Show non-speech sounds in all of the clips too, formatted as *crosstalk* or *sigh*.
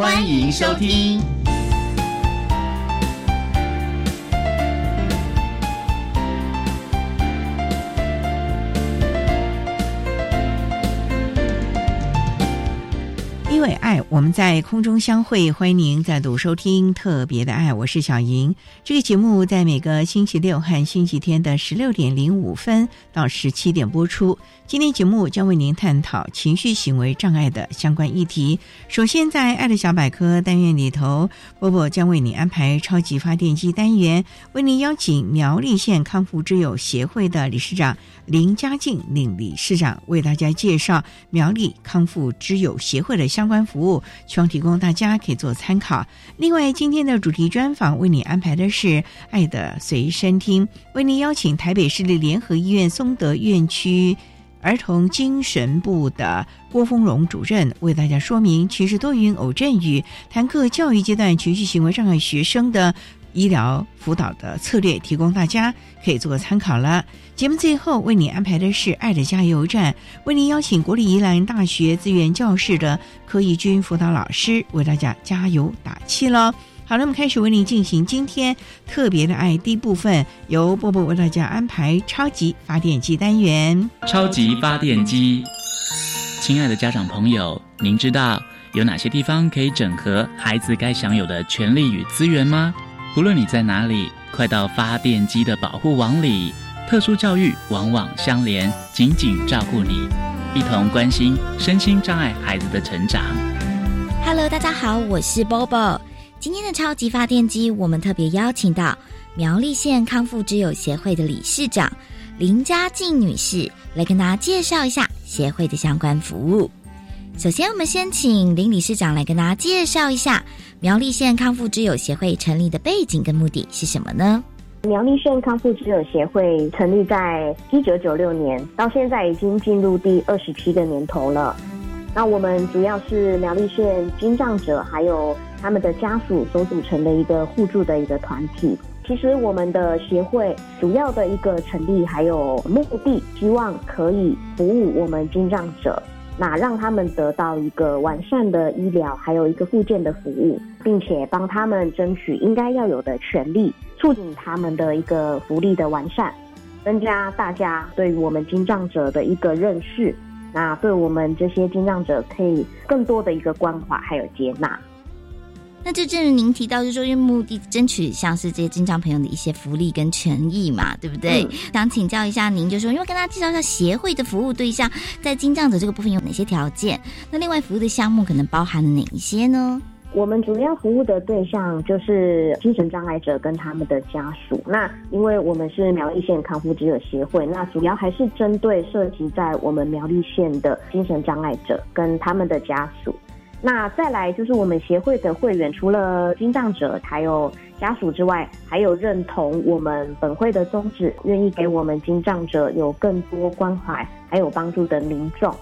欢迎收听。对爱，我们在空中相会。欢迎您再度收听《特别的爱》，我是小莹。这个节目在每个星期六和星期天的十六点零五分到十七点播出。今天节目将为您探讨情绪行为障碍的相关议题。首先，在“爱的小百科”单元里头，波波将为你安排超级发电机单元，为您邀请苗栗县康复之友协会的理事长林家静令理事长为大家介绍苗栗康复之友协会的相关服务，希望提供大家可以做参考。另外，今天的主题专访为你安排的是“爱的随身听”，为您邀请台北市立联合医院松德院区。儿童精神部的郭丰荣主任为大家说明其实多云偶阵雨谈课教育阶段情绪行为障碍学生的医疗辅导的策略，提供大家可以做个参考了。节目最后为你安排的是爱的加油站，为您邀请国立宜兰大学资源教室的柯义军辅导老师为大家加油打气喽。好了，我们开始为您进行今天特别的爱第一部分，由波波为大家安排超级发电机单元。超级发电机，亲爱的家长朋友，您知道有哪些地方可以整合孩子该享有的权利与资源吗？不论你在哪里，快到发电机的保护网里。特殊教育网网相连，紧紧照顾你，一同关心身心障碍孩子的成长。Hello，大家好，我是 Bobo。今天的超级发电机，我们特别邀请到苗栗县康复之友协会的理事长林家静女士来跟大家介绍一下协会的相关服务。首先，我们先请林理事长来跟大家介绍一下苗栗县康复之友协会成立的背景跟目的是什么呢？苗栗县康复之友协会成立在一九九六年，到现在已经进入第二十七个年头了。那我们主要是苗栗县经障者还有他们的家属所组成的一个互助的一个团体。其实我们的协会主要的一个成立还有目的，希望可以服务我们经障者，那让他们得到一个完善的医疗，还有一个附件的服务，并且帮他们争取应该要有的权利，促进他们的一个福利的完善，增加大家对于我们经障者的一个认识。那对我们这些经障者，可以更多的一个关怀还有接纳。那就正如您提到，就是说，因为目的争取像是这些经障朋友的一些福利跟权益嘛，对不对？想请教一下您，就说，因为跟大家介绍一下协会的服务对象，在经障者这个部分有哪些条件？那另外服务的项目可能包含了哪一些呢？我们主要服务的对象就是精神障碍者跟他们的家属。那因为我们是苗栗县康复之友协会，那主要还是针对涉及在我们苗栗县的精神障碍者跟他们的家属。那再来就是我们协会的会员，除了精障者还有家属之外，还有认同我们本会的宗旨，愿意给我们精障者有更多关怀还有帮助的民众。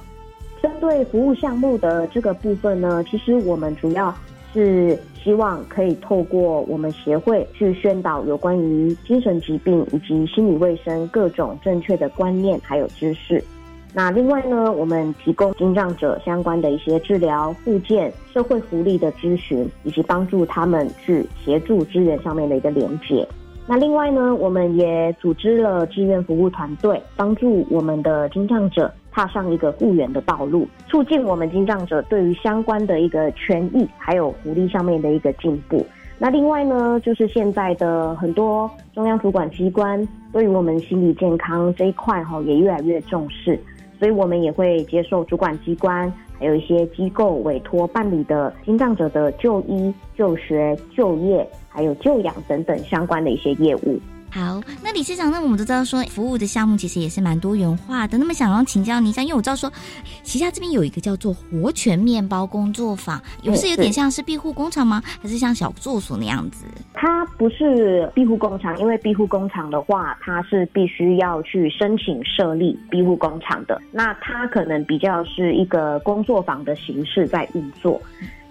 针对服务项目的这个部分呢，其实我们主要。是希望可以透过我们协会去宣导有关于精神疾病以及心理卫生各种正确的观念还有知识。那另外呢，我们提供精障者相关的一些治疗、附件、社会福利的咨询，以及帮助他们去协助资源上面的一个连接。那另外呢，我们也组织了志愿服务团队，帮助我们的精障者。踏上一个复原的道路，促进我们经障者对于相关的一个权益还有福利上面的一个进步。那另外呢，就是现在的很多中央主管机关对于我们心理健康这一块哈，也越来越重视，所以我们也会接受主管机关还有一些机构委托办理的心脏者的就医、就学、就业还有就养等等相关的一些业务。好，那理事长，那我们都知道说服务的项目其实也是蛮多元化的。那么想要请教您一下，因为我知道说旗下这边有一个叫做活泉面包工作坊，有是有点像是庇护工厂吗？还是像小作所那样子？它不是庇护工厂，因为庇护工厂的话，它是必须要去申请设立庇护工厂的。那它可能比较是一个工作坊的形式在运作。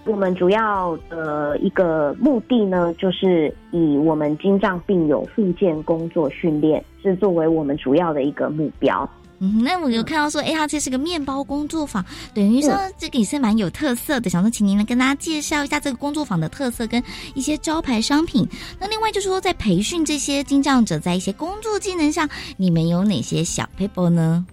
我们主要的一个目的呢，就是以我们精障病友复健工作训练是作为我们主要的一个目标。嗯，那我有看到说，哎，它这是个面包工作坊，等于说这个也是蛮有特色的。想说，请您来跟大家介绍一下这个工作坊的特色跟一些招牌商品。那另外就是说，在培训这些精障者在一些工作技能上，你们有哪些小 paper 呢？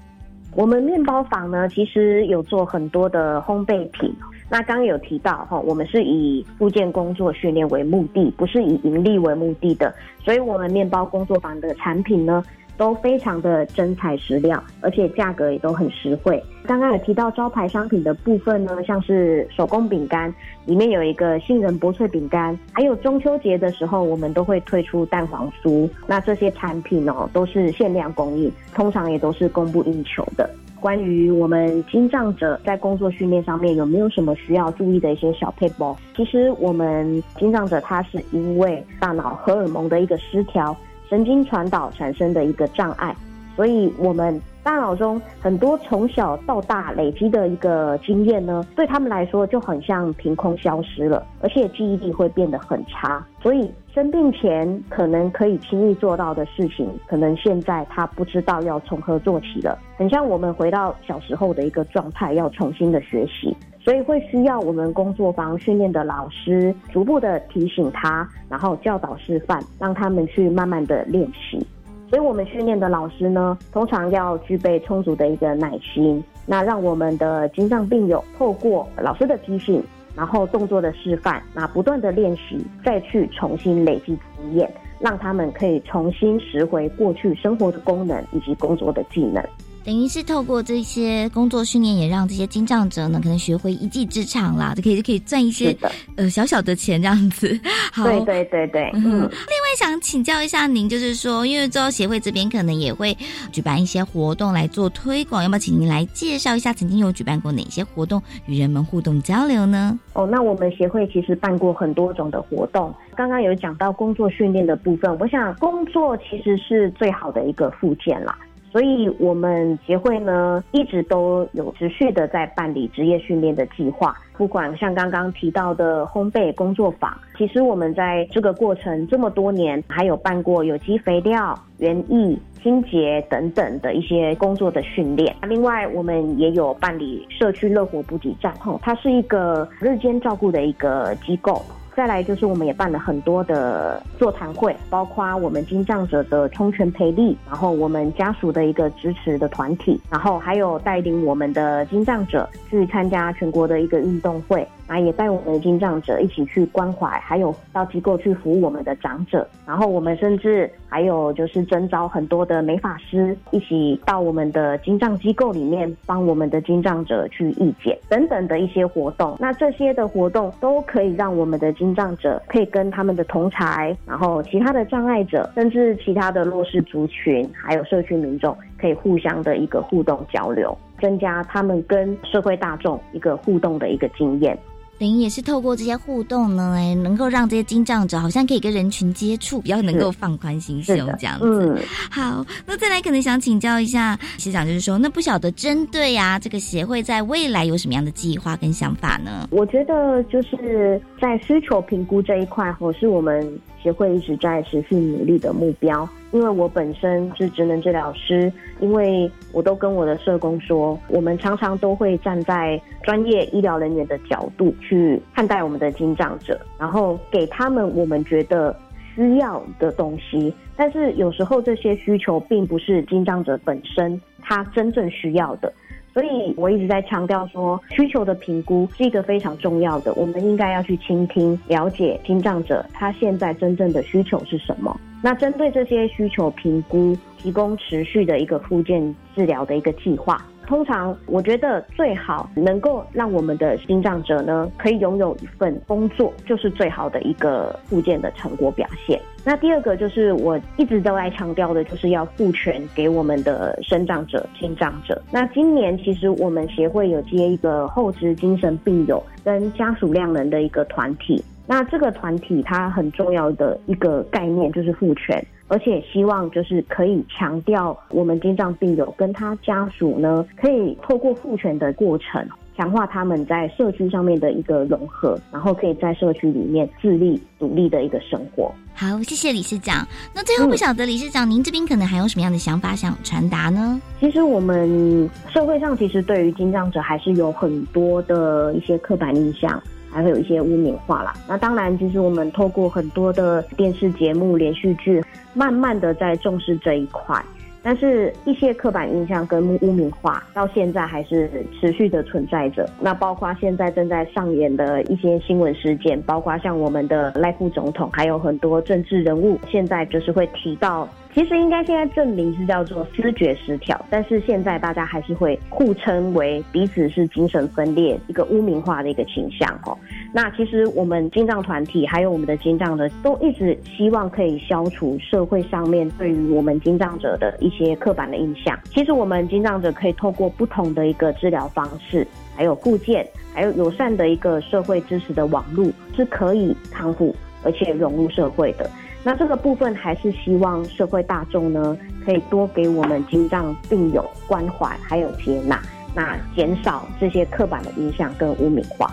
我们面包坊呢，其实有做很多的烘焙品。那刚刚有提到哈，我们是以附件工作训练为目的，不是以盈利为目的的，所以我们面包工作坊的产品呢，都非常的真材实料，而且价格也都很实惠。刚刚有提到招牌商品的部分呢，像是手工饼干，里面有一个杏仁薄脆饼干，还有中秋节的时候，我们都会推出蛋黄酥。那这些产品哦，都是限量供应，通常也都是供不应求的。关于我们精障者在工作训练上面有没有什么需要注意的一些小配包？其实我们精障者他是因为大脑荷尔蒙的一个失调，神经传导产生的一个障碍，所以我们。大脑中很多从小到大累积的一个经验呢，对他们来说就很像凭空消失了，而且记忆力会变得很差。所以生病前可能可以轻易做到的事情，可能现在他不知道要从何做起了。很像我们回到小时候的一个状态，要重新的学习，所以会需要我们工作坊训练的老师逐步的提醒他，然后教导示范，让他们去慢慢的练习。所以我们训练的老师呢，通常要具备充足的一个耐心，那让我们的心脏病友透过老师的提醒，然后动作的示范，那不断的练习，再去重新累积经验，让他们可以重新拾回过去生活的功能以及工作的技能。等于是透过这些工作训练，也让这些精障者呢，可能学会一技之长啦，就可以就可以赚一些呃小小的钱这样子。*laughs* 好，对对对对。嗯。另外想请教一下您，就是说，因为周协会这边可能也会举办一些活动来做推广，要不要请您来介绍一下曾经有举办过哪些活动与人们互动交流呢？哦，那我们协会其实办过很多种的活动。刚刚有讲到工作训练的部分，我想工作其实是最好的一个附件啦。所以，我们协会呢一直都有持续的在办理职业训练的计划，不管像刚刚提到的烘焙工作坊，其实我们在这个过程这么多年，还有办过有机肥料、园艺、清洁等等的一些工作的训练。另外，我们也有办理社区乐活补给站，吼，它是一个日间照顾的一个机构。再来就是，我们也办了很多的座谈会，包括我们金障者的充权培力，然后我们家属的一个支持的团体，然后还有带领我们的金障者去参加全国的一个运动会。啊也带我们的精障者一起去关怀，还有到机构去服务我们的长者。然后我们甚至还有就是征召很多的美发师，一起到我们的精障机构里面帮我们的精障者去义剪等等的一些活动。那这些的活动都可以让我们的精障者可以跟他们的同才，然后其他的障碍者，甚至其他的弱势族群，还有社区民众，可以互相的一个互动交流，增加他们跟社会大众一个互动的一个经验。等于也是透过这些互动呢，哎，能够让这些精障者好像可以跟人群接触，比较能够放宽心胸这样子。好，那再来可能想请教一下学长，就是说，那不晓得针对啊这个协会在未来有什么样的计划跟想法呢？我觉得就是在需求评估这一块，或是我们协会一直在持续努力的目标。因为我本身是职能治疗师，因为我都跟我的社工说，我们常常都会站在专业医疗人员的角度去看待我们的精障者，然后给他们我们觉得需要的东西。但是有时候这些需求并不是精障者本身他真正需要的，所以我一直在强调说，需求的评估是一个非常重要的，我们应该要去倾听、了解听障者他现在真正的需求是什么。那针对这些需求评估，提供持续的一个复健治疗的一个计划。通常，我觉得最好能够让我们的心脏者呢，可以拥有一份工作，就是最好的一个复健的成果表现。那第二个就是我一直都在强调的，就是要赋权给我们的生长者、心脏者。那今年其实我们协会有接一个后肢精神病友跟家属量人的一个团体。那这个团体它很重要的一个概念就是赋权。而且希望就是可以强调我们心脏病友跟他家属呢，可以透过复权的过程，强化他们在社区上面的一个融合，然后可以在社区里面自立独立的一个生活。好，谢谢理事长。那最后不晓得理事长您这边可能还有什么样的想法想传达呢？其实我们社会上其实对于心脏者还是有很多的一些刻板印象。还会有一些污名化啦。那当然，其实我们透过很多的电视节目、连续剧，慢慢的在重视这一块。但是，一些刻板印象跟污名化到现在还是持续的存在着。那包括现在正在上演的一些新闻事件，包括像我们的赖副总统，还有很多政治人物，现在就是会提到。其实应该现在证明是叫做思觉失调，但是现在大家还是会互称为彼此是精神分裂，一个污名化的一个倾向哦。那其实我们金藏团体还有我们的金藏者都一直希望可以消除社会上面对于我们金藏者的一些刻板的印象。其实我们金藏者可以透过不同的一个治疗方式，还有固健，还有友善的一个社会支持的网络，是可以康复而且融入社会的。那这个部分还是希望社会大众呢，可以多给我们心脏病友关怀，还有接纳，那减少这些刻板的印象跟污名化。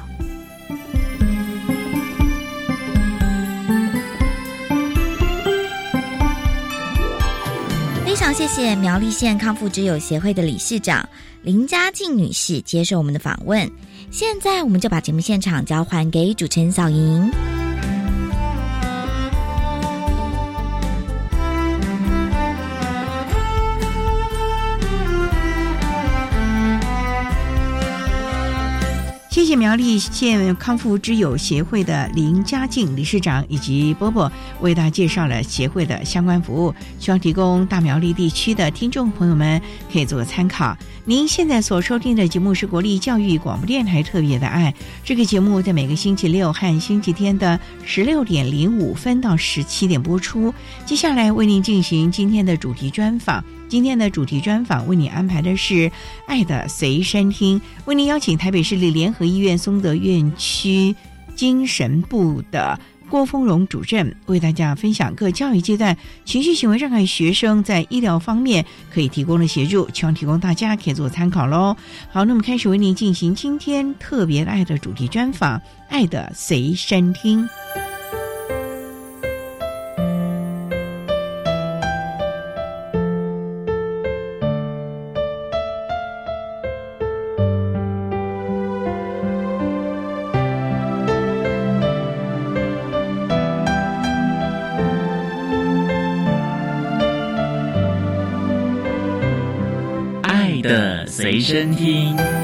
非常谢谢苗栗县康复之友协会的理事长林嘉静女士接受我们的访问。现在我们就把节目现场交还给主持人小莹。谢苗栗县康复之友协会的林家静理事长以及波波为大家介绍了协会的相关服务，希望提供大苗栗地区的听众朋友们可以做个参考。您现在所收听的节目是国立教育广播电台特别的爱，这个节目在每个星期六和星期天的十六点零五分到十七点播出。接下来为您进行今天的主题专访。今天的主题专访为你安排的是《爱的随身听》，为您邀请台北市立联合医院松德院区精神部的郭丰荣主任为大家分享各教育阶段情绪行为障碍学生在医疗方面可以提供的协助，希望提供大家可以做参考喽。好，那么开始为您进行今天特别爱的主题专访，《爱的随身听》。随身听。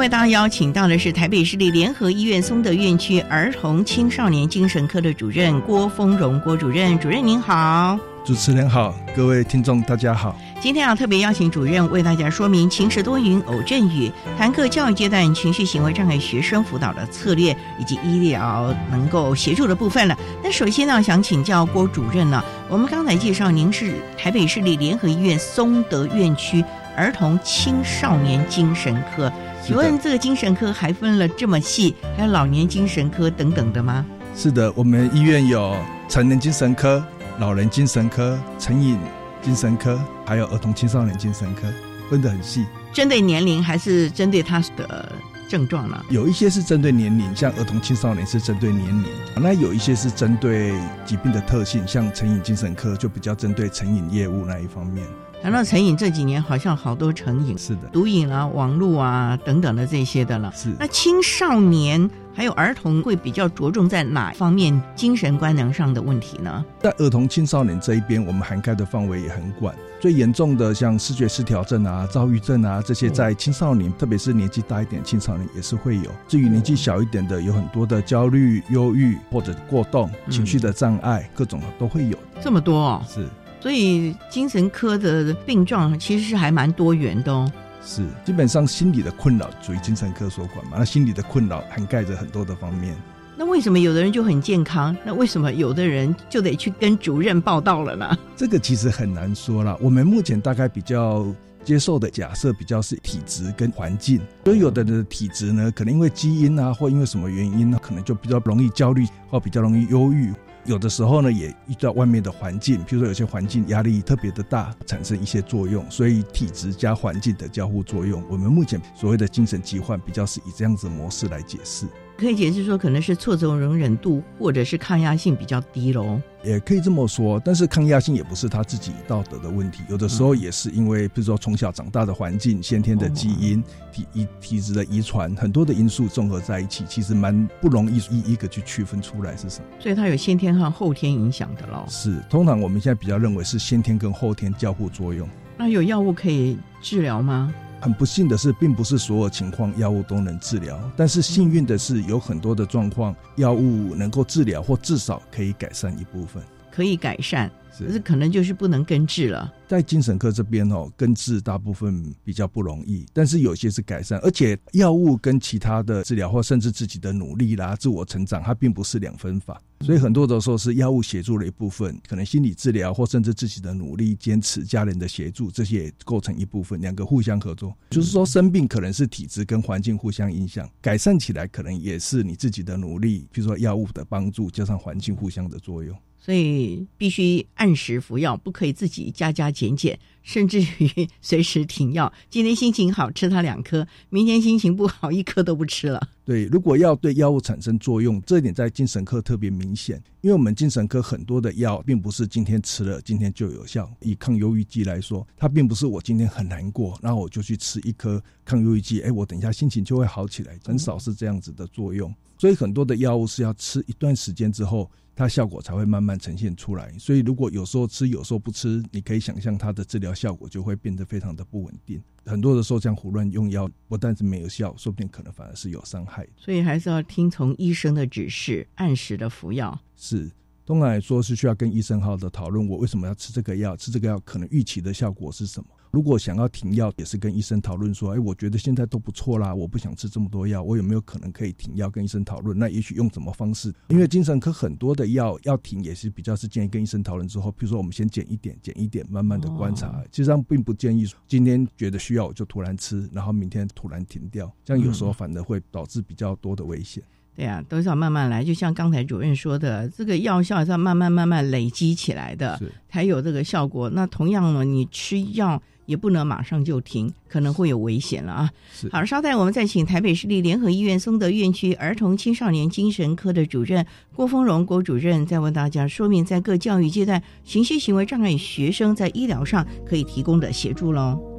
为大家邀请到的是台北市立联合医院松德院区儿童青少年精神科的主任郭丰荣郭主任，主任您好，主持人好，各位听众大家好。今天要特别邀请主任为大家说明晴时多云偶阵雨，谈课教育阶段情绪行为障碍学生辅导的策略以及医疗能够协助的部分了。那首先呢，想请教郭主任呢，我们刚才介绍您是台北市立联合医院松德院区儿童青少年精神科。请问这个精神科还分了这么细，还有老年精神科等等的吗？是的，我们医院有成人精神科、老人精神科、成瘾精神科，还有儿童青少年精神科，分得很细。针对年龄还是针对他的症状呢？有一些是针对年龄，像儿童青少年是针对年龄；那有一些是针对疾病的特性，像成瘾精神科就比较针对成瘾业务那一方面。谈到成瘾，这几年好像好多成瘾，是的，毒瘾啊、网络啊等等的这些的了。是那青少年还有儿童会比较着重在哪方面精神官能上的问题呢？在儿童青少年这一边，我们涵盖的范围也很广。最严重的像视觉失调症啊、躁郁症啊这些，在青少年，特别是年纪大一点青少年也是会有。至于年纪小一点的，有很多的焦虑、忧郁或者过动、情绪的障碍，各种都会有。这么多哦，是。所以精神科的病状其实是还蛮多元的哦。是，基本上心理的困扰属于精神科所管嘛？那心理的困扰涵盖着很多的方面。那为什么有的人就很健康？那为什么有的人就得去跟主任报道了呢？这个其实很难说了。我们目前大概比较接受的假设比较是体质跟环境。所以有的人的体质呢，可能因为基因啊，或因为什么原因呢，可能就比较容易焦虑，或比较容易忧郁。有的时候呢，也遇到外面的环境，比如说有些环境压力特别的大，产生一些作用，所以体质加环境的交互作用。我们目前所谓的精神疾患，比较是以这样子模式来解释。可以解释说，可能是挫折容忍度或者是抗压性比较低喽。也可以这么说，但是抗压性也不是他自己道德的问题，有的时候也是因为，比如说从小长大的环境、先天的基因、体遗体质的遗传，很多的因素综合在一起，其实蛮不容易一一个去区分出来是什么。所以它有先天和后天影响的喽。是，通常我们现在比较认为是先天跟后天交互作用。那有药物可以治疗吗？很不幸的是，并不是所有情况药物都能治疗，但是幸运的是，有很多的状况药物能够治疗，或至少可以改善一部分。可以改善，是可能就是不能根治了。在精神科这边哦，根治大部分比较不容易，但是有些是改善，而且药物跟其他的治疗或甚至自己的努力啦、自我成长，它并不是两分法。所以很多的时候是药物协助的一部分，可能心理治疗或甚至自己的努力、坚持、家人的协助，这些也构成一部分，两个互相合作。就是说，生病可能是体质跟环境互相影响，改善起来可能也是你自己的努力，比如说药物的帮助加上环境互相的作用。所以必须按时服药，不可以自己加加减减，甚至于 *laughs* 随时停药。今天心情好吃它两颗，明天心情不好一颗都不吃了。对，如果要对药物产生作用，这一点在精神科特别明显，因为我们精神科很多的药并不是今天吃了今天就有效。以抗忧郁剂来说，它并不是我今天很难过，然后我就去吃一颗抗忧郁剂，哎，我等一下心情就会好起来，很少是这样子的作用。所以很多的药物是要吃一段时间之后。它效果才会慢慢呈现出来，所以如果有时候吃，有时候不吃，你可以想象它的治疗效果就会变得非常的不稳定。很多的时候这样胡乱用药，不但是没有效，说不定可能反而是有伤害。所以还是要听从医生的指示，按时的服药。是，通常来说是需要跟医生好好的讨论，我为什么要吃这个药，吃这个药可能预期的效果是什么。如果想要停药，也是跟医生讨论说，哎，我觉得现在都不错啦，我不想吃这么多药，我有没有可能可以停药？跟医生讨论，那也许用什么方式？因为精神科很多的药要停，也是比较是建议跟医生讨论之后，比如说我们先减一点，减一点，慢慢的观察。其实上并不建议今天觉得需要我就突然吃，然后明天突然停掉，这样有时候反而会导致比较多的危险。对呀，都是要慢慢来，就像刚才主任说的，这个药效是要慢慢慢慢累积起来的，才有这个效果。那同样呢，你吃药。也不能马上就停，可能会有危险了啊！好，稍待，我们再请台北市立联合医院松德院区儿童青少年精神科的主任郭丰荣郭主任，再为大家说明在各教育阶段情绪行为障碍学生在医疗上可以提供的协助喽。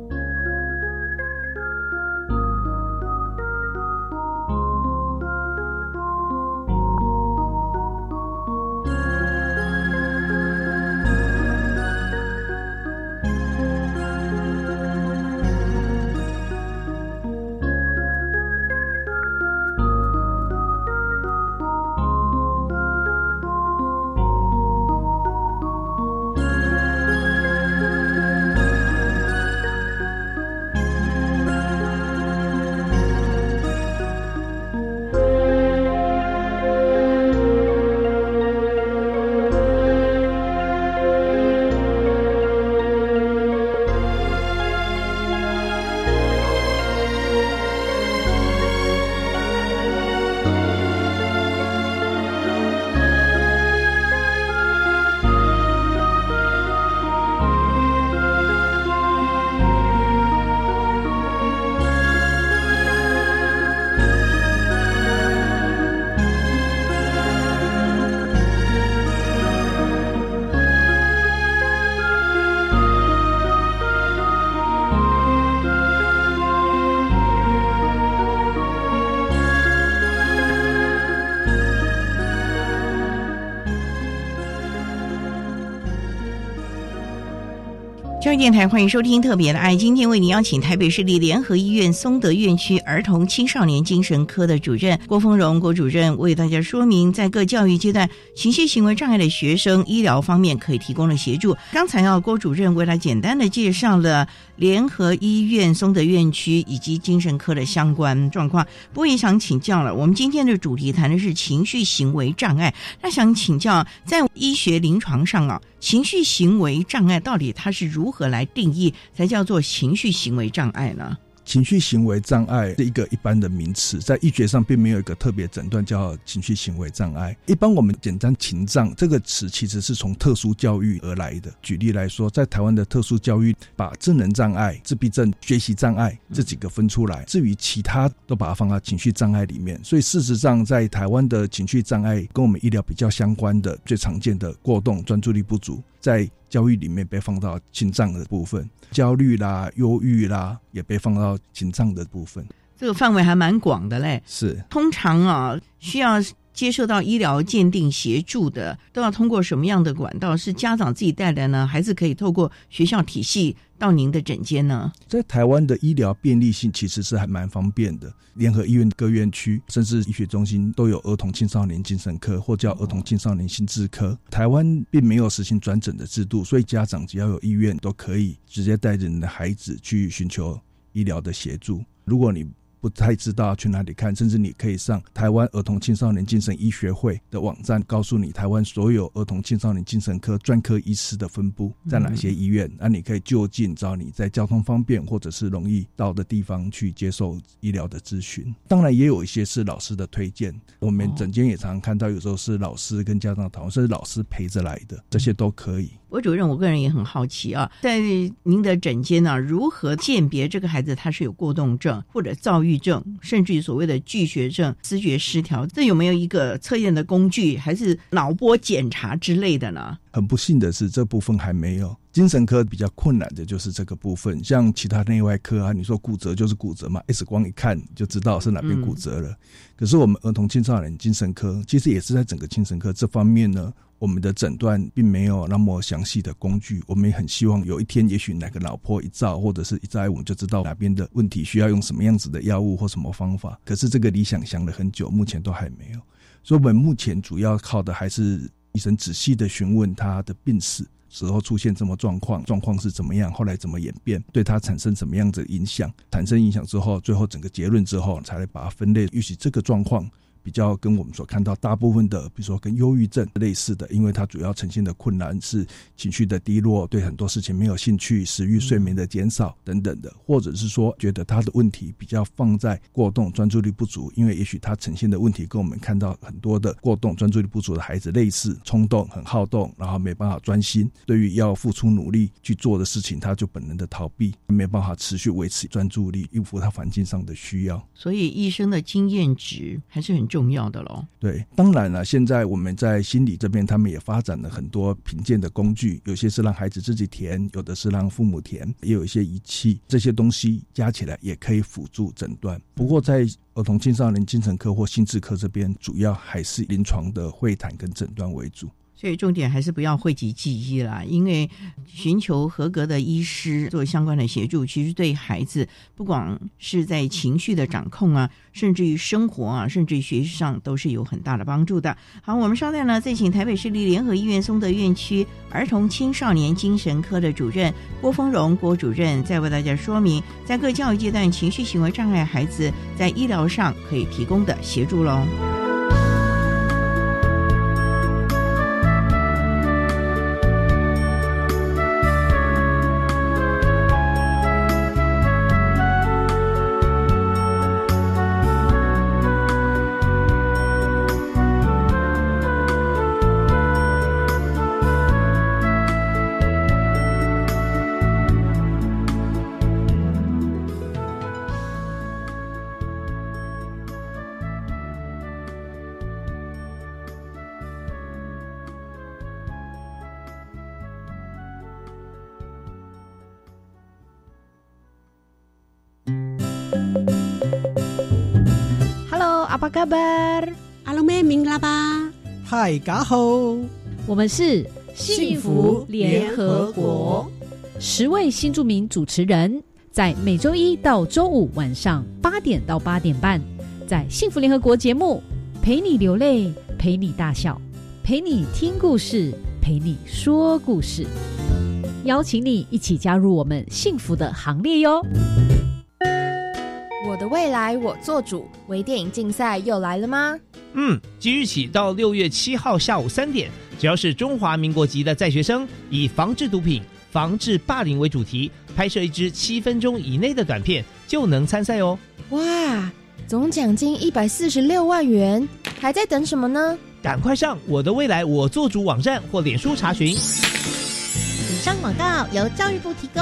电台欢迎收听《特别的爱》，今天为您邀请台北市立联合医院松德院区儿童青少年精神科的主任郭峰荣郭主任为大家说明，在各教育阶段情绪行为障碍的学生医疗方面可以提供的协助。刚才啊，郭主任为他简单的介绍了联合医院松德院区以及精神科的相关状况。不过也想请教了，我们今天的主题谈的是情绪行为障碍，那想请教在医学临床上啊。情绪行为障碍到底它是如何来定义才叫做情绪行为障碍呢？情绪行为障碍是一个一般的名词，在医学上并没有一个特别诊断叫情绪行为障碍。一般我们简单“情障”这个词其实是从特殊教育而来的。举例来说，在台湾的特殊教育，把智能障碍、自闭症、学习障碍这几个分出来，至于其他都把它放到情绪障碍里面。所以事实上，在台湾的情绪障碍跟我们医疗比较相关的、最常见的过动、专注力不足，在教育里面被放到心脏的部分。焦虑啦、忧郁啦，也被放到紧张的部分。这个范围还蛮广的嘞。是，通常啊，需要接受到医疗鉴定协助的，都要通过什么样的管道？是家长自己带来呢，还是可以透过学校体系？到您的诊间呢？在台湾的医疗便利性其实是还蛮方便的。联合医院各院区，甚至医学中心都有儿童青少年精神科，或叫儿童青少年心智科。台湾并没有实行转诊的制度，所以家长只要有意愿，都可以直接带着你的孩子去寻求医疗的协助。如果你不太知道去哪里看，甚至你可以上台湾儿童青少年精神医学会的网站，告诉你台湾所有儿童青少年精神科专科医师的分布在哪些医院，那你可以就近找你在交通方便或者是容易到的地方去接受医疗的咨询。当然，也有一些是老师的推荐，我们诊间也常常看到，有时候是老师跟家长讨论，甚至老师陪着来的，这些都可以。我主任，我个人也很好奇啊，在您的诊间呢，如何鉴别这个孩子他是有过动症或者躁郁症，甚至于所谓的拒绝症、思觉失调？这有没有一个测验的工具，还是脑波检查之类的呢？很不幸的是，这部分还没有。精神科比较困难的就是这个部分，像其他内外科啊，你说骨折就是骨折嘛，X 光一看就知道是哪边骨折了。可是我们儿童青少年精神科，其实也是在整个精神科这方面呢。我们的诊断并没有那么详细的工具，我们也很希望有一天，也许哪个脑波一照或者是一照，我们就知道哪边的问题需要用什么样子的药物或什么方法。可是这个理想想了很久，目前都还没有。所以我们目前主要靠的还是医生仔细的询问他的病史时候出现什么状况，状况是怎么样，后来怎么演变，对他产生什么样子影响，产生影响之后，最后整个结论之后，才来把它分类。也许这个状况。比较跟我们所看到大部分的，比如说跟忧郁症类似的，因为它主要呈现的困难是情绪的低落，对很多事情没有兴趣，食欲、睡眠的减少等等的，或者是说觉得他的问题比较放在过动、专注力不足，因为也许他呈现的问题跟我们看到很多的过动、专注力不足的孩子类似，冲动、很好动，然后没办法专心，对于要付出努力去做的事情，他就本能的逃避，没办法持续维持专注力，应付他环境上的需要。所以医生的经验值还是很。重要的喽，对，当然了，现在我们在心理这边，他们也发展了很多评鉴的工具，有些是让孩子自己填，有的是让父母填，也有一些仪器，这些东西加起来也可以辅助诊断。不过在儿童青少年精神科或心智科这边，主要还是临床的会谈跟诊断为主。所以重点还是不要讳疾忌医啦，因为寻求合格的医师做相关的协助，其实对孩子不光是在情绪的掌控啊，甚至于生活啊，甚至于学习上都是有很大的帮助的。好，我们稍待呢，再请台北市立联合医院松德院区儿童青少年精神科的主任郭丰荣郭主任，再为大家说明在各教育阶段情绪行为障碍孩子在医疗上可以提供的协助喽。大家好我们是幸福联合国。十位新著名主持人，在每周一到周五晚上八点到八点半，在幸福联合国节目陪你流泪，陪你大笑，陪你听故事，陪你说故事，邀请你一起加入我们幸福的行列哟！我的未来我做主，微电影竞赛又来了吗？嗯，即日起到六月七号下午三点，只要是中华民国籍的在学生，以防治毒品、防治霸凌为主题，拍摄一支七分钟以内的短片，就能参赛哦。哇，总奖金一百四十六万元，还在等什么呢？赶快上我的未来我做主网站或脸书查询。以上广告由教育部提供。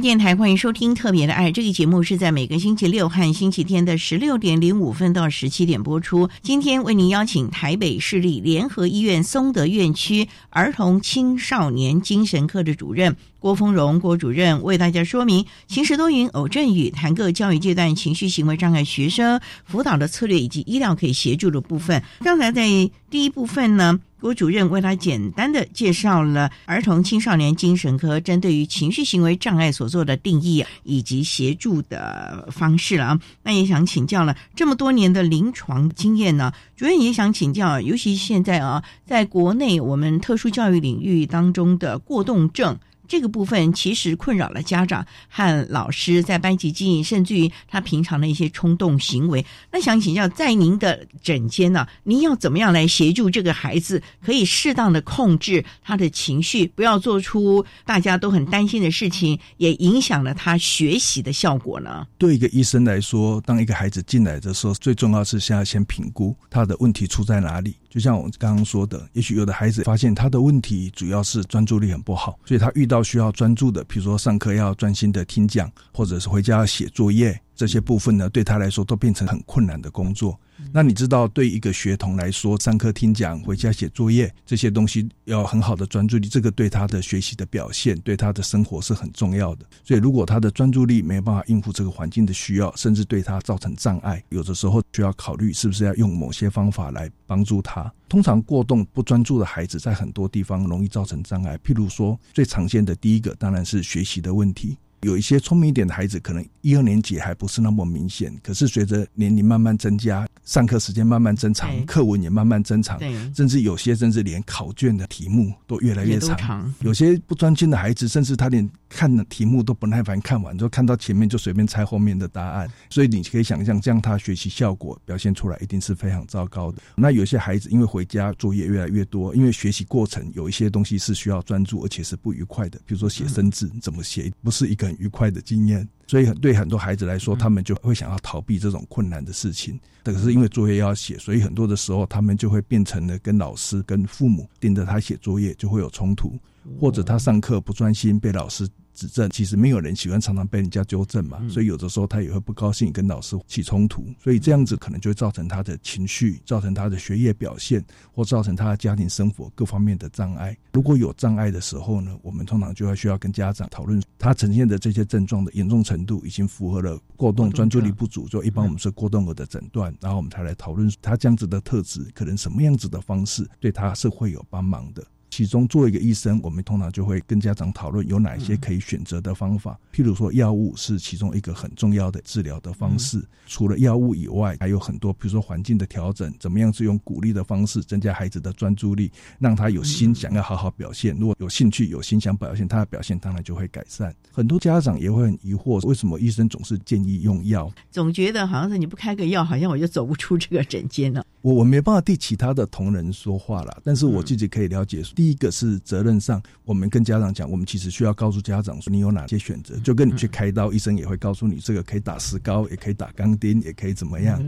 电台欢迎收听《特别的爱》这个节目，是在每个星期六和星期天的十六点零五分到十七点播出。今天为您邀请台北市立联合医院松德院区儿童青少年精神科的主任。郭丰荣郭主任为大家说明情时多云偶阵雨，谈个教育阶段情绪行为障碍学生辅导的策略以及医疗可以协助的部分。刚才在第一部分呢，郭主任为他简单的介绍了儿童青少年精神科针对于情绪行为障碍所做的定义以及协助的方式了啊。那也想请教了这么多年的临床经验呢，主任也想请教，尤其现在啊，在国内我们特殊教育领域当中的过动症。这个部分其实困扰了家长和老师在班级经营，甚至于他平常的一些冲动行为。那想请教，在您的诊间呢，您要怎么样来协助这个孩子，可以适当的控制他的情绪，不要做出大家都很担心的事情，也影响了他学习的效果呢？对一个医生来说，当一个孩子进来的时候，最重要是先要先评估他的问题出在哪里。就像我刚刚说的，也许有的孩子发现他的问题主要是专注力很不好，所以他遇到需要专注的，比如说上课要专心的听讲，或者是回家要写作业。这些部分呢，对他来说都变成很困难的工作。那你知道，对一个学童来说，上课听讲、回家写作业这些东西要很好的专注力，这个对他的学习的表现、对他的生活是很重要的。所以，如果他的专注力没有办法应付这个环境的需要，甚至对他造成障碍，有的时候需要考虑是不是要用某些方法来帮助他。通常过动不专注的孩子，在很多地方容易造成障碍，譬如说最常见的第一个当然是学习的问题。有一些聪明一点的孩子，可能一二年级还不是那么明显，可是随着年龄慢慢增加，上课时间慢慢增长，课文也慢慢增长，甚至有些甚至连考卷的题目都越来越长。有些不专心的孩子，甚至他连看的题目都不耐烦看完，就看到前面就随便猜后面的答案。所以你可以想象，这样他学习效果表现出来一定是非常糟糕的。那有些孩子因为回家作业越来越多，因为学习过程有一些东西是需要专注，而且是不愉快的，比如说写生字，怎么写不是一个。很愉快的经验，所以对很多孩子来说，他们就会想要逃避这种困难的事情。可是因为作业要写，所以很多的时候，他们就会变成了跟老师、跟父母盯着他写作业，就会有冲突，或者他上课不专心，被老师指正，其实没有人喜欢常常被人家纠正嘛，所以有的时候他也会不高兴，跟老师起冲突，所以这样子可能就会造成他的情绪，造成他的学业表现，或造成他的家庭生活各方面的障碍。如果有障碍的时候呢，我们通常就要需要跟家长讨论他呈现的这些症状的严重程度，已经符合了过动专注力不足，就一般我们是过动儿的诊断，然后我们才来讨论他这样子的特质，可能什么样子的方式对他是会有帮忙的。其中，作为一个医生，我们通常就会跟家长讨论有哪一些可以选择的方法。譬如说，药物是其中一个很重要的治疗的方式。除了药物以外，还有很多，比如说环境的调整，怎么样是用鼓励的方式增加孩子的专注力，让他有心想要好好表现。如果有兴趣、有心想表现，他的表现当然就会改善。很多家长也会很疑惑，为什么医生总是建议用药？总觉得好像是你不开个药，好像我就走不出这个诊间了。我我没办法替其他的同仁说话了，但是我自己可以了解。第一个是责任上，我们跟家长讲，我们其实需要告诉家长说，你有哪些选择，就跟你去开刀，医生也会告诉你，这个可以打石膏，也可以打钢钉，也可以怎么样。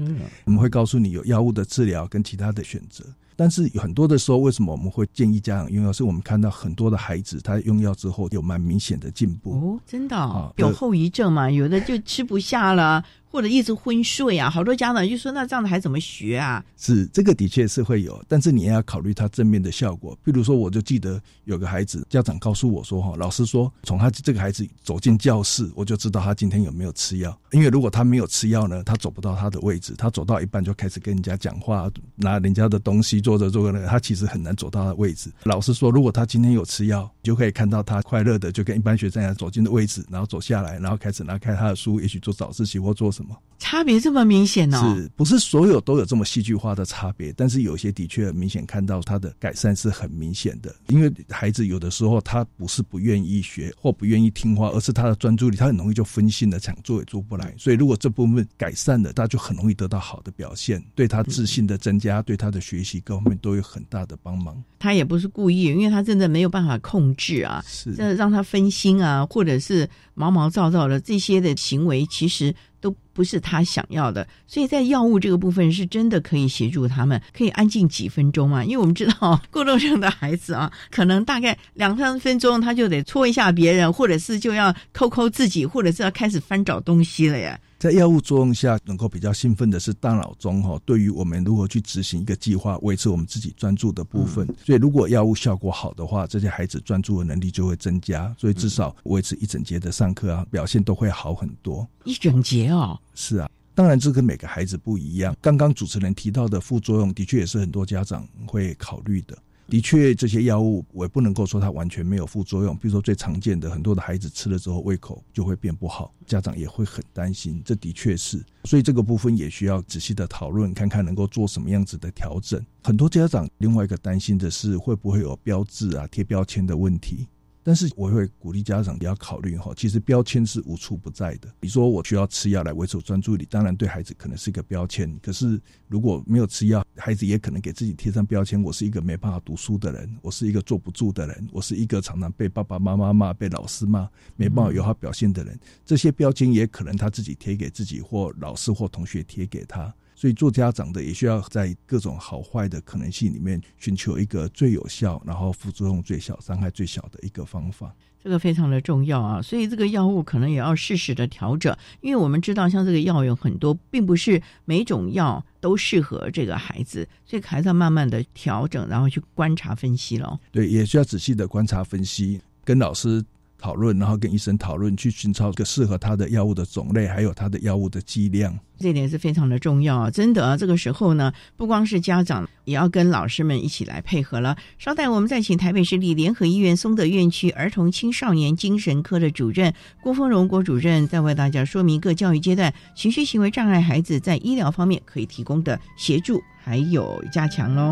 我们会告诉你有药物的治疗跟其他的选择。但是很多的时候，为什么我们会建议家长用药？是我们看到很多的孩子，他用药之后有蛮明显的进步哦，真的有后遗症嘛？有的就吃不下了。或者一直昏睡啊，好多家长就说：“那这样子还怎么学啊？”是这个的确是会有，但是你也要考虑他正面的效果。比如说，我就记得有个孩子，家长告诉我说：“哈，老师说从他这个孩子走进教室，我就知道他今天有没有吃药。因为如果他没有吃药呢，他走不到他的位置，他走到一半就开始跟人家讲话，拿人家的东西做着做着，他其实很难走到他的位置。老师说，如果他今天有吃药，就可以看到他快乐的就跟一般学生一样走进的位置，然后走下来，然后开始拿开他的书，也许做早自习或做什么。”差别这么明显哦？是不是所有都有这么戏剧化的差别？但是有些的确明显看到他的改善是很明显的。因为孩子有的时候他不是不愿意学或不愿意听话，而是他的专注力他很容易就分心了，想做也做不来。所以如果这部分改善了，他就很容易得到好的表现，对他自信的增加，对他的学习各方面都有很大的帮忙。他也不是故意，因为他真的没有办法控制啊，是这让他分心啊，或者是毛毛躁躁的这些的行为，其实。都不是他想要的，所以在药物这个部分是真的可以协助他们，可以安静几分钟嘛？因为我们知道 *laughs* 过动症的孩子啊，可能大概两三分钟他就得戳一下别人，或者是就要抠抠自己，或者是要开始翻找东西了呀。在药物作用下，能够比较兴奋的是大脑中哈，对于我们如何去执行一个计划、维持我们自己专注的部分。所以，如果药物效果好的话，这些孩子专注的能力就会增加。所以，至少维持一整节的上课啊，表现都会好很多。一整节哦，是啊，当然这跟每个孩子不一样。刚刚主持人提到的副作用，的确也是很多家长会考虑的。的确，这些药物我也不能够说它完全没有副作用。比如说最常见的，很多的孩子吃了之后胃口就会变不好，家长也会很担心。这的确是，所以这个部分也需要仔细的讨论，看看能够做什么样子的调整。很多家长另外一个担心的是，会不会有标志啊、贴标签的问题。但是我会鼓励家长也要考虑哈，其实标签是无处不在的。你说我需要吃药来维持专注力，当然对孩子可能是一个标签。可是如果没有吃药，孩子也可能给自己贴上标签：我是一个没办法读书的人，我是一个坐不住的人，我是一个常常被爸爸妈妈骂、被老师骂、没办法有好表现的人。这些标签也可能他自己贴给自己，或老师或同学贴给他。所以做家长的也需要在各种好坏的可能性里面寻求一个最有效，然后副作用最小、伤害最小的一个方法。这个非常的重要啊！所以这个药物可能也要适时的调整，因为我们知道像这个药有很多，并不是每种药都适合这个孩子，所以还是要慢慢的调整，然后去观察分析了。对，也需要仔细的观察分析，跟老师。讨论，然后跟医生讨论，去寻找一个适合他的药物的种类，还有他的药物的剂量，这点是非常的重要啊！真的，这个时候呢，不光是家长，也要跟老师们一起来配合了。稍待，我们再请台北市立联合医院松德院区儿童青少年精神科的主任郭峰荣郭主任，再为大家说明各教育阶段情绪行为障碍孩子在医疗方面可以提供的协助还有加强喽。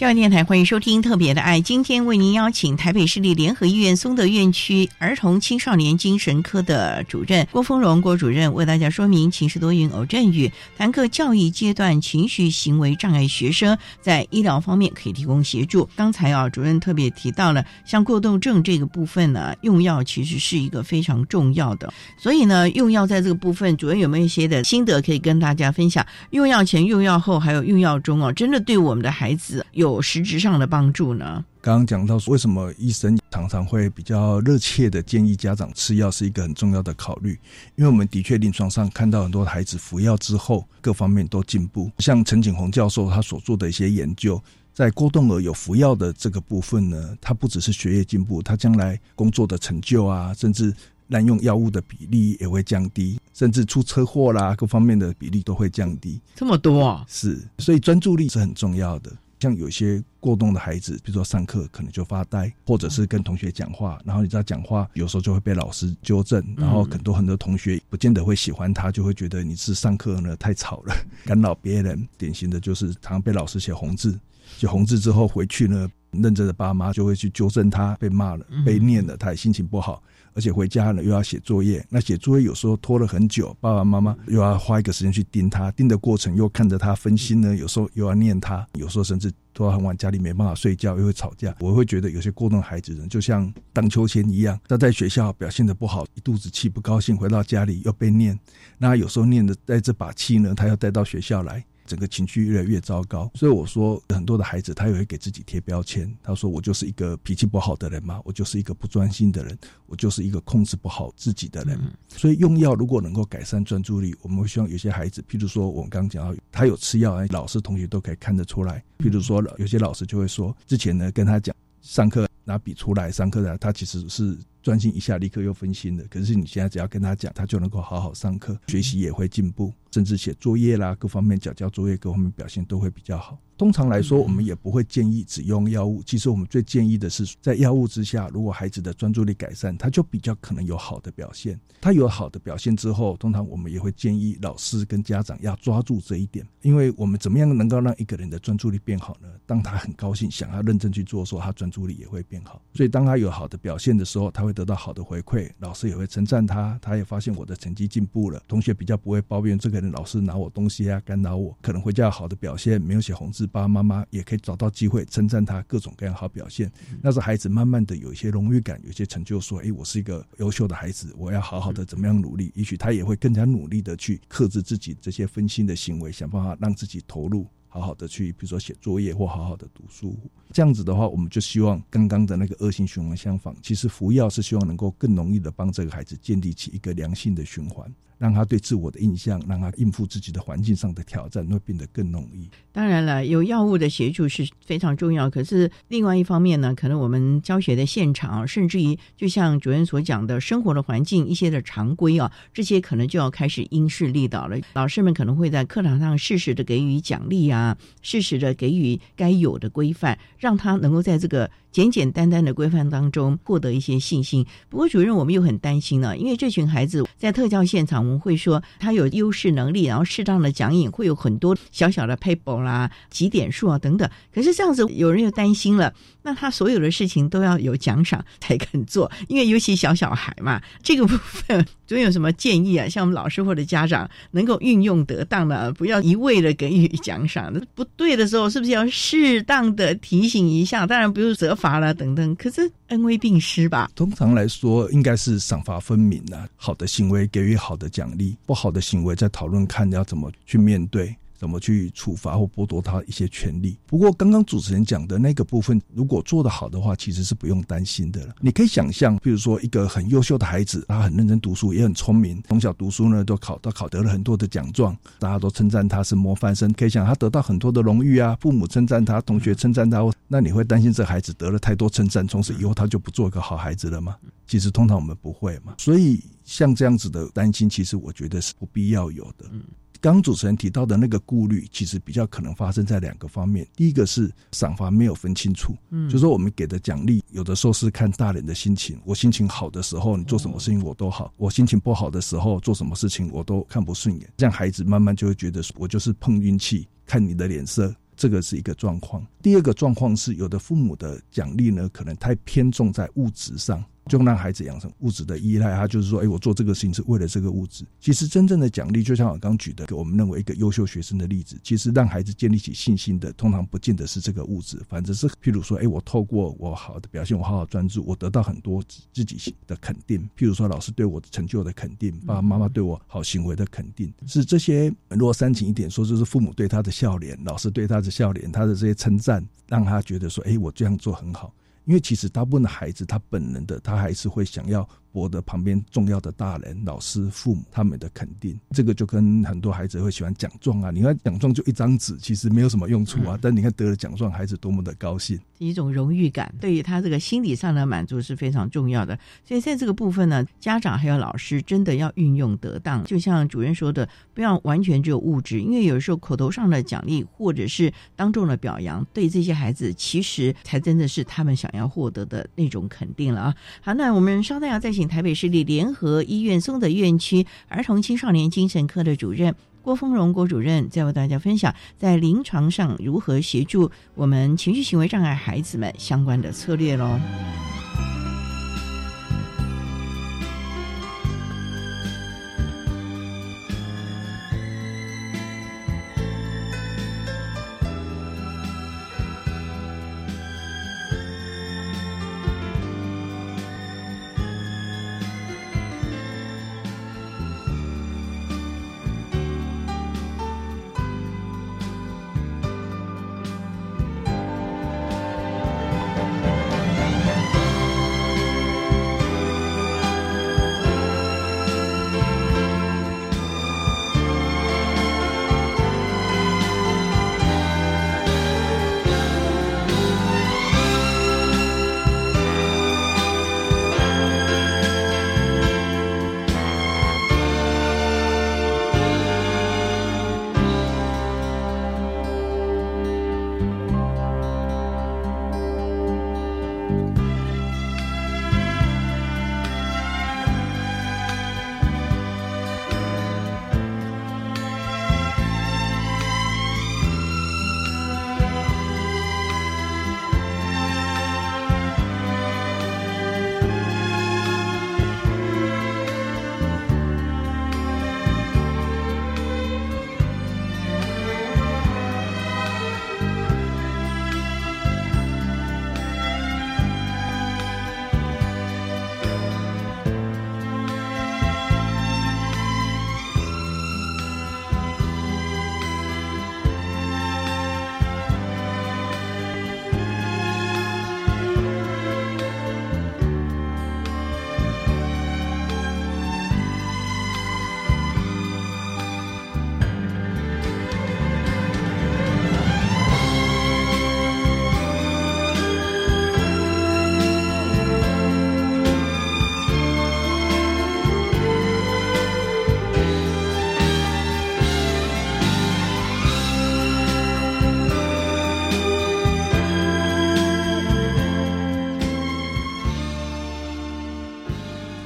教育电台欢迎收听《特别的爱》，今天为您邀请台北市立联合医院松德院区儿童青少年精神科的主任郭丰荣郭主任为大家说明情绪多云偶阵雨谈课教育阶段情绪行为障碍学生在医疗方面可以提供协助。刚才啊，主任特别提到了像过动症这个部分呢，用药其实是一个非常重要的，所以呢，用药在这个部分，主任有没有一些的心得可以跟大家分享？用药前、用药后，还有用药中哦，真的对我们的孩子有。有实质上的帮助呢？刚刚讲到为什么医生常常会比较热切的建议家长吃药，是一个很重要的考虑。因为我们的确临床上看到很多孩子服药之后，各方面都进步。像陈景洪教授他所做的一些研究，在郭动儿有服药的这个部分呢，他不只是学业进步，他将来工作的成就啊，甚至滥用药物的比例也会降低，甚至出车祸啦，各方面的比例都会降低。这么多啊！是，所以专注力是很重要的。像有些过动的孩子，比如说上课可能就发呆，或者是跟同学讲话，然后你知道讲话有时候就会被老师纠正，然后很多很多同学不见得会喜欢他，就会觉得你是上课呢太吵了，干扰别人。典型的就是常被老师写红字，*laughs* 写红字之后回去呢，认真的爸妈就会去纠正他，被骂了、被念了，他也心情不好。而且回家呢又要写作业，那写作业有时候拖了很久，爸爸妈妈又要花一个时间去盯他，盯的过程又看着他分心呢，有时候又要念他，有时候甚至拖到很晚，家里没办法睡觉，又会吵架。我会觉得有些过动孩子呢，就像荡秋千一样，他在学校表现的不好，一肚子气不高兴，回到家里又被念，那有时候念的带这把气呢，他要带到学校来。整个情绪越来越糟糕，所以我说很多的孩子他也会给自己贴标签。他说我就是一个脾气不好的人嘛，我就是一个不专心的人，我就是一个控制不好自己的人。所以用药如果能够改善专注力，我们会希望有些孩子，譬如说我们刚刚讲到他有吃药，老师同学都可以看得出来。譬如说有些老师就会说，之前呢跟他讲上课拿笔出来上课的，他其实是。专心一下，立刻又分心了。可是你现在只要跟他讲，他就能够好好上课，学习也会进步，甚至写作业啦，各方面缴交作业，各方面表现都会比较好。通常来说，我们也不会建议只用药物。其实我们最建议的是，在药物之下，如果孩子的专注力改善，他就比较可能有好的表现。他有好的表现之后，通常我们也会建议老师跟家长要抓住这一点，因为我们怎么样能够让一个人的专注力变好呢？当他很高兴，想要认真去做，时候，他专注力也会变好。所以当他有好的表现的时候，他会得到好的回馈，老师也会称赞他，他也发现我的成绩进步了，同学比较不会抱怨这个人老师拿我东西啊，干扰我，可能会较好的表现，没有写红字。爸爸妈妈也可以找到机会称赞他各种各样好表现，那是孩子慢慢的有一些荣誉感，有些成就，说，哎，我是一个优秀的孩子，我要好好的怎么样努力，也许他也会更加努力的去克制自己这些分心的行为，想办法让自己投入。好好的去，比如说写作业或好好的读书，这样子的话，我们就希望刚刚的那个恶性循环相仿。其实服药是希望能够更容易的帮这个孩子建立起一个良性的循环。让他对自我的印象，让他应付自己的环境上的挑战，会变得更容易。当然了，有药物的协助是非常重要。可是另外一方面呢，可能我们教学的现场，甚至于就像主任所讲的，生活的环境一些的常规啊，这些可能就要开始因势利导了。老师们可能会在课堂上适时的给予奖励啊，适时的给予该有的规范，让他能够在这个。简简单单的规范当中获得一些信心。不过主任，我们又很担心呢，因为这群孩子在特教现场，我们会说他有优势能力，然后适当的讲引会有很多小小的 paper 啦、几点数啊等等。可是这样子，有人又担心了，那他所有的事情都要有奖赏才肯做，因为尤其小小孩嘛，这个部分总有什么建议啊？像我们老师或者家长能够运用得当的，不要一味的给予奖赏。不对的时候，是不是要适当的提醒一下？当然不用责。罚了等等，可是恩威并施吧。通常来说，应该是赏罚分明的。好的行为给予好的奖励，不好的行为在讨论看要怎么去面对。怎么去处罚或剥夺他一些权利？不过刚刚主持人讲的那个部分，如果做得好的话，其实是不用担心的了。你可以想象，比如说一个很优秀的孩子，他很认真读书，也很聪明，从小读书呢都考都考得了很多的奖状，大家都称赞他是模范生。可以想他得到很多的荣誉啊，父母称赞他，同学称赞他，那你会担心这孩子得了太多称赞，从此以后他就不做一个好孩子了吗？其实通常我们不会嘛。所以像这样子的担心，其实我觉得是不必要有的。刚主持人提到的那个顾虑，其实比较可能发生在两个方面。第一个是赏罚没有分清楚，嗯，就说我们给的奖励有的时候是看大人的心情。我心情好的时候，你做什么事情我都好；我心情不好的时候，做什么事情我都看不顺眼。这样孩子慢慢就会觉得，我就是碰运气，看你的脸色。这个是一个状况。第二个状况是，有的父母的奖励呢，可能太偏重在物质上。就让孩子养成物质的依赖，他就是说，哎，我做这个事情是为了这个物质。其实真正的奖励，就像我刚举的，我们认为一个优秀学生的例子，其实让孩子建立起信心的，通常不见得是这个物质，反正是譬如说，哎，我透过我好的表现，我好好专注，我得到很多自己的肯定。譬如说，老师对我的成就的肯定，爸爸妈妈对我好行为的肯定，是这些。如果煽情一点说，就是父母对他的笑脸，老师对他的笑脸，他的这些称赞，让他觉得说，哎，我这样做很好。因为其实大部分的孩子，他本能的，他还是会想要。博得旁边重要的大人、老师、父母他们的肯定，这个就跟很多孩子会喜欢奖状啊。你看奖状就一张纸，其实没有什么用处啊。但你看得了奖状，孩子多么的高兴，一种荣誉感，对于他这个心理上的满足是非常重要的。所以在这个部分呢，家长还有老师真的要运用得当。就像主任说的，不要完全只有物质，因为有时候口头上的奖励或者是当众的表扬，对这些孩子其实才真的是他们想要获得的那种肯定了啊。好，那我们稍待要再。请台北市立联合医院松德院区儿童青少年精神科的主任郭丰荣郭主任，再为大家分享在临床上如何协助我们情绪行为障碍孩子们相关的策略喽。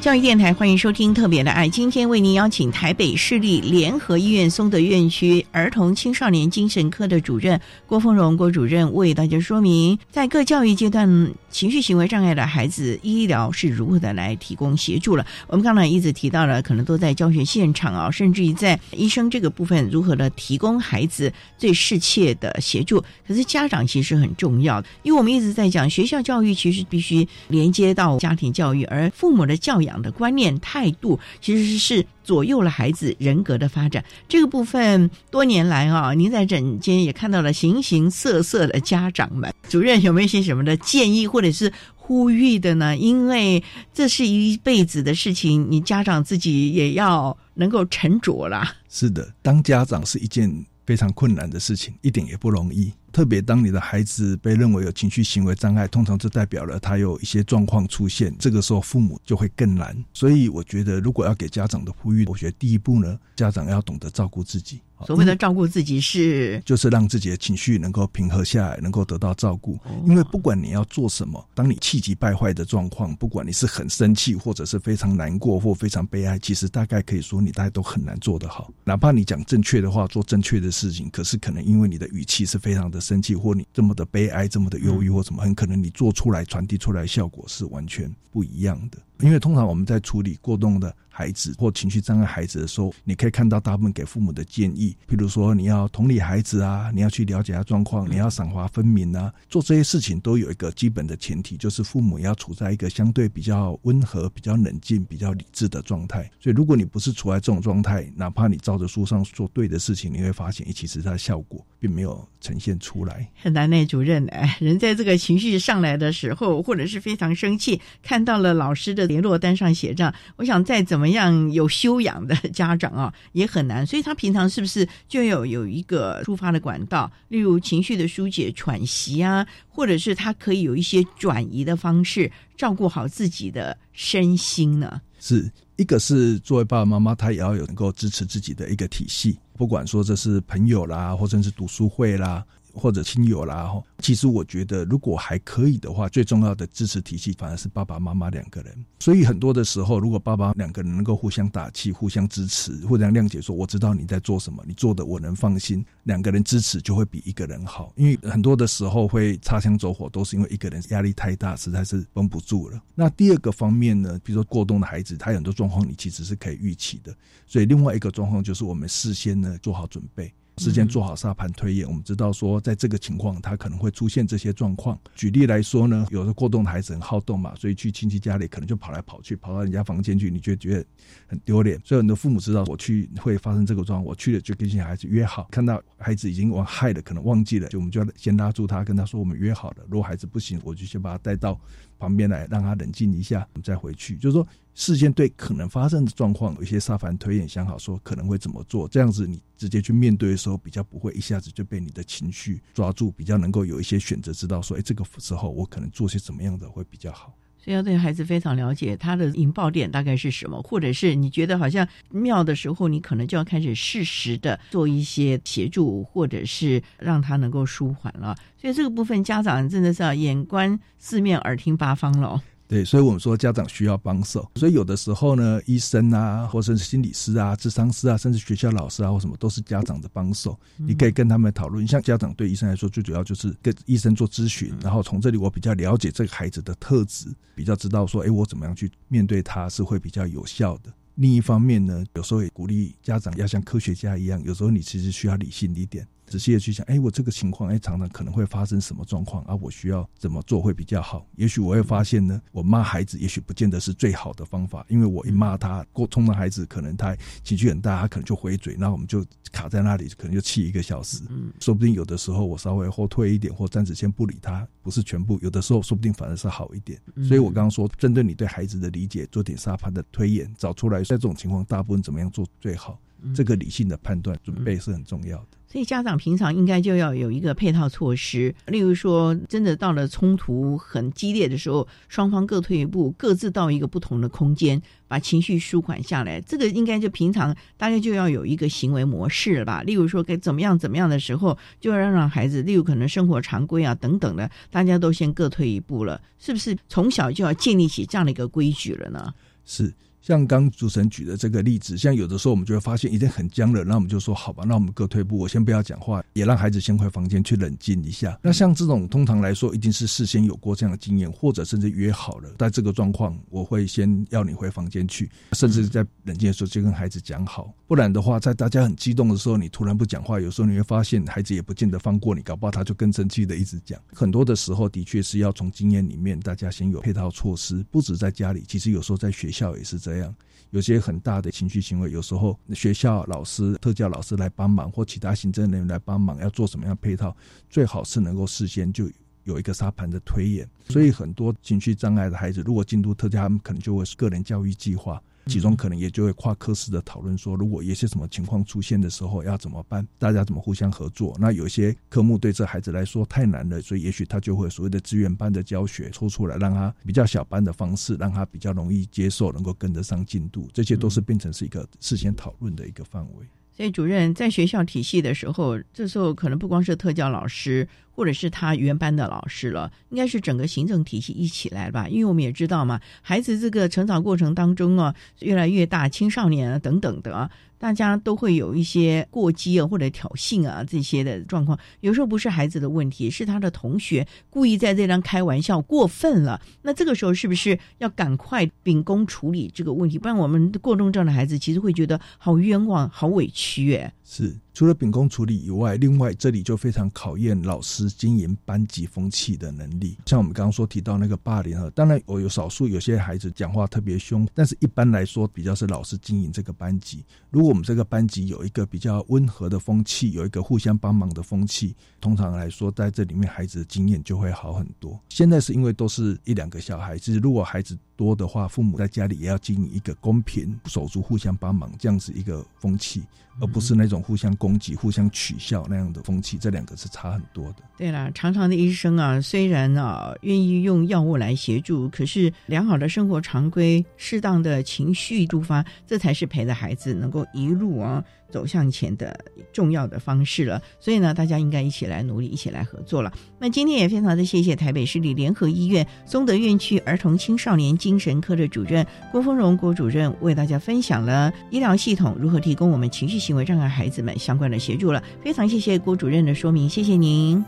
教育电台欢迎收听《特别的爱》，今天为您邀请台北市立联合医院松德院区儿童青少年精神科的主任郭凤荣郭主任为大家说明，在各教育阶段情绪行为障碍的孩子，医疗是如何的来提供协助了。我们刚才一直提到了，可能都在教学现场啊，甚至于在医生这个部分，如何的提供孩子最适切的协助。可是家长其实很重要，因为我们一直在讲学校教育其实必须连接到家庭教育，而父母的教养。的观念态度其实是左右了孩子人格的发展。这个部分多年来啊，您在诊间也看到了形形色色的家长们。主任有没有一些什么的建议或者是呼吁的呢？因为这是一辈子的事情，你家长自己也要能够沉着啦。是的，当家长是一件非常困难的事情，一点也不容易。特别当你的孩子被认为有情绪行为障碍，通常就代表了他有一些状况出现，这个时候父母就会更难。所以我觉得，如果要给家长的呼吁，我觉得第一步呢，家长要懂得照顾自己。所谓的照顾自己是，就是让自己的情绪能够平和下来，能够得到照顾。因为不管你要做什么，当你气急败坏的状况，不管你是很生气，或者是非常难过或非常悲哀，其实大概可以说你大概都很难做得好。哪怕你讲正确的话，做正确的事情，可是可能因为你的语气是非常的生气，或你这么的悲哀，这么的忧郁，或什么，很可能你做出来、传递出来效果是完全不一样的。因为通常我们在处理过动的孩子或情绪障碍孩子的时候，你可以看到大部分给父母的建议，譬如说你要同理孩子啊，你要去了解他状况，你要赏罚分明啊，做这些事情都有一个基本的前提，就是父母要处在一个相对比较温和、比较冷静、比较理智的状态。所以如果你不是处在这种状态，哪怕你照着书上做对的事情，你会发现，其实它的效果并没有呈现出来。很难呢，主任，哎，人在这个情绪上来的时候，或者是非常生气，看到了老师的联络单上写着，我想再怎么样有修养的家长啊，*laughs* 也很难。所以他平常是不是就有有一个抒发的管道，例如情绪的疏解、喘息啊，或者是他可以有一些转移的方式，照顾好自己的身心呢？是一个是作为爸爸妈妈，他也要有能够支持自己的一个体系，不管说这是朋友啦，或者是读书会啦。或者亲友啦，哈，其实我觉得如果还可以的话，最重要的支持体系反而是爸爸妈妈两个人。所以很多的时候，如果爸爸两个人能够互相打气、互相支持、互相谅解，说我知道你在做什么，你做的我能放心，两个人支持就会比一个人好。因为很多的时候会擦枪走火，都是因为一个人压力太大，实在是绷不住了。那第二个方面呢，比如说过动的孩子，他很多状况你其实是可以预期的。所以另外一个状况就是我们事先呢做好准备。事先做好沙盘推演，我们知道说，在这个情况，他可能会出现这些状况。举例来说呢，有的过动的孩子很好动嘛，所以去亲戚家里可能就跑来跑去，跑到人家房间去，你就觉得很丢脸。所以很多父母知道我去会发生这个状况，我去了就跟小孩子约好，看到孩子已经玩害了，可能忘记了，就我们就要先拉住他，跟他说我们约好了。如果孩子不行，我就先把他带到旁边来，让他冷静一下，我们再回去。就是说。事先对可能发生的状况有一些沙盘推演，想好说可能会怎么做，这样子你直接去面对的时候，比较不会一下子就被你的情绪抓住，比较能够有一些选择，知道说，哎，这个时候我可能做些什么样的会比较好。所以要对孩子非常了解他的引爆点大概是什么，或者是你觉得好像妙的时候，你可能就要开始适时的做一些协助，或者是让他能够舒缓了。所以这个部分家长真的是要眼观四面，耳听八方了。对，所以我们说家长需要帮手，所以有的时候呢，医生啊，或者是心理师啊、智商师啊，甚至学校老师啊，或什么，都是家长的帮手。你可以跟他们讨论。像家长对医生来说，最主要就是跟医生做咨询，然后从这里我比较了解这个孩子的特质，比较知道说，哎，我怎么样去面对他是会比较有效的。另一方面呢，有时候也鼓励家长要像科学家一样，有时候你其实需要理性一点。仔细的去想，哎，我这个情况，哎，常常可能会发生什么状况啊？我需要怎么做会比较好？也许我会发现呢，我骂孩子，也许不见得是最好的方法，因为我一骂他，过冲的孩子可能他情绪很大，他可能就回嘴，那我们就卡在那里，可能就气一个小时。嗯，说不定有的时候我稍微后退一点，或暂时先不理他，不是全部，有的时候说不定反而是好一点。所以我刚刚说，针对你对孩子的理解，做点沙盘的推演，找出来在这种情况，大部分怎么样做最好？这个理性的判断准备是很重要的。所以家长平常应该就要有一个配套措施，例如说，真的到了冲突很激烈的时候，双方各退一步，各自到一个不同的空间，把情绪舒缓下来。这个应该就平常大家就要有一个行为模式了吧？例如说，该怎么样怎么样的时候，就要让孩子，例如可能生活常规啊等等的，大家都先各退一步了，是不是？从小就要建立起这样的一个规矩了呢？是。像刚主持人举的这个例子，像有的时候我们就会发现已经很僵了，那我们就说好吧，那我们各退步，我先不要讲话，也让孩子先回房间去冷静一下。那像这种通常来说，一定是事先有过这样的经验，或者甚至约好了，在这个状况，我会先要你回房间去，甚至在冷静的时候就跟孩子讲好。不然的话，在大家很激动的时候，你突然不讲话，有时候你会发现孩子也不见得放过你，搞不好他就更生气的一直讲。很多的时候，的确是要从经验里面，大家先有配套措施，不止在家里，其实有时候在学校也是这样。这样有些很大的情绪行为，有时候学校老师、特教老师来帮忙，或其他行政人员来帮忙，要做什么样配套，最好是能够事先就有一个沙盘的推演。所以很多情绪障碍的孩子，如果进入特教，他们可能就会是个人教育计划。其中可能也就会跨科室的讨论说，如果有些什么情况出现的时候要怎么办，大家怎么互相合作？那有些科目对这孩子来说太难了，所以也许他就会所谓的资源班的教学抽出来，让他比较小班的方式，让他比较容易接受，能够跟得上进度。这些都是变成是一个事先讨论的一个范围。所以主任在学校体系的时候，这时候可能不光是特教老师，或者是他原班的老师了，应该是整个行政体系一起来吧。因为我们也知道嘛，孩子这个成长过程当中啊，越来越大，青少年啊等等的。大家都会有一些过激啊，或者挑衅啊这些的状况，有时候不是孩子的问题，是他的同学故意在这张开玩笑过分了。那这个时候是不是要赶快秉公处理这个问题？不然我们过动症的孩子其实会觉得好冤枉、好委屈。哎，是。除了秉公处理以外，另外这里就非常考验老师经营班级风气的能力。像我们刚刚说提到那个霸凌啊，当然我有少数有些孩子讲话特别凶，但是一般来说比较是老师经营这个班级。如果我们这个班级有一个比较温和的风气，有一个互相帮忙的风气，通常来说在这里面孩子的经验就会好很多。现在是因为都是一两个小孩其实，如果孩子多的话，父母在家里也要经营一个公平、手足互相帮忙这样子一个风气，而不是那种互相。攻击、互相取笑那样的风气，这两个是差很多的。对了，常常的医生啊，虽然啊愿意用药物来协助，可是良好的生活常规、适当的情绪抒发，这才是陪着孩子能够一路啊。走向前的重要的方式了，所以呢，大家应该一起来努力，一起来合作了。那今天也非常的谢谢台北市立联合医院松德院区儿童青少年精神科的主任郭丰荣郭主任为大家分享了医疗系统如何提供我们情绪行为障碍孩子们相关的协助了。非常谢谢郭主任的说明，谢谢您。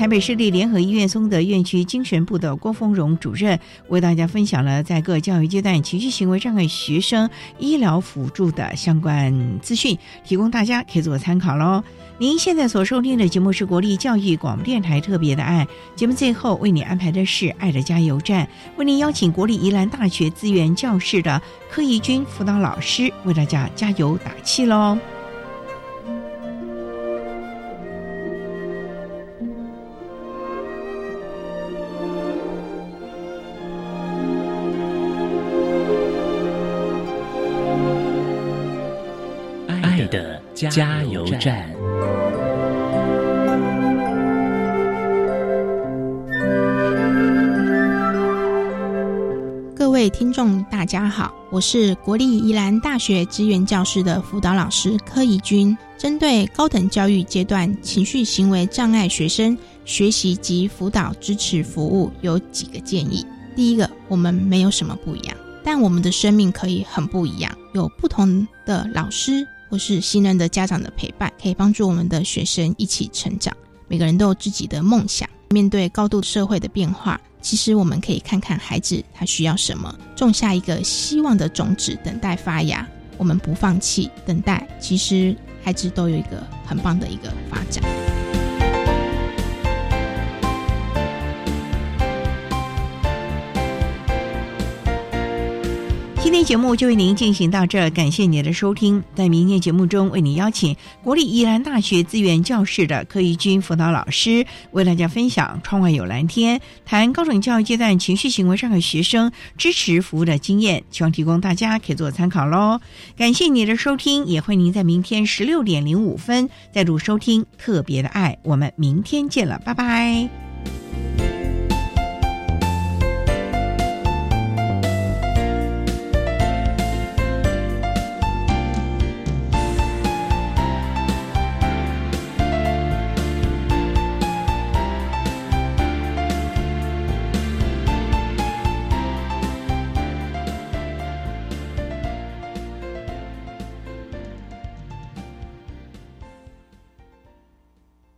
台北市立联合医院松德院区精神部的郭峰荣主任为大家分享了在各教育阶段情绪行为障碍学生医疗辅助的相关资讯，提供大家可以做参考喽。您现在所收听的节目是国立教育广播电台特别的爱节目，最后为你安排的是爱的加油站，为您邀请国立宜兰大学资源教室的柯怡君辅导老师为大家加油打气喽。加油站。各位听众，大家好，我是国立宜兰大学资源教室的辅导老师柯怡君。针对高等教育阶段情绪行为障碍学生学习及辅导支持服务，有几个建议。第一个，我们没有什么不一样，但我们的生命可以很不一样，有不同的老师。或是信任的家长的陪伴，可以帮助我们的学生一起成长。每个人都有自己的梦想，面对高度社会的变化，其实我们可以看看孩子他需要什么，种下一个希望的种子，等待发芽。我们不放弃，等待，其实孩子都有一个很棒的一个发展。今天节目就为您进行到这，感谢您的收听。在明天节目中，为您邀请国立宜兰大学资源教室的柯怡君辅导老师，为大家分享《窗外有蓝天》，谈高等教育阶段情绪行为障碍学生支持服务的经验，希望提供大家可以做参考喽。感谢您的收听，也欢迎您在明天十六点零五分再度收听《特别的爱》，我们明天见了，拜拜。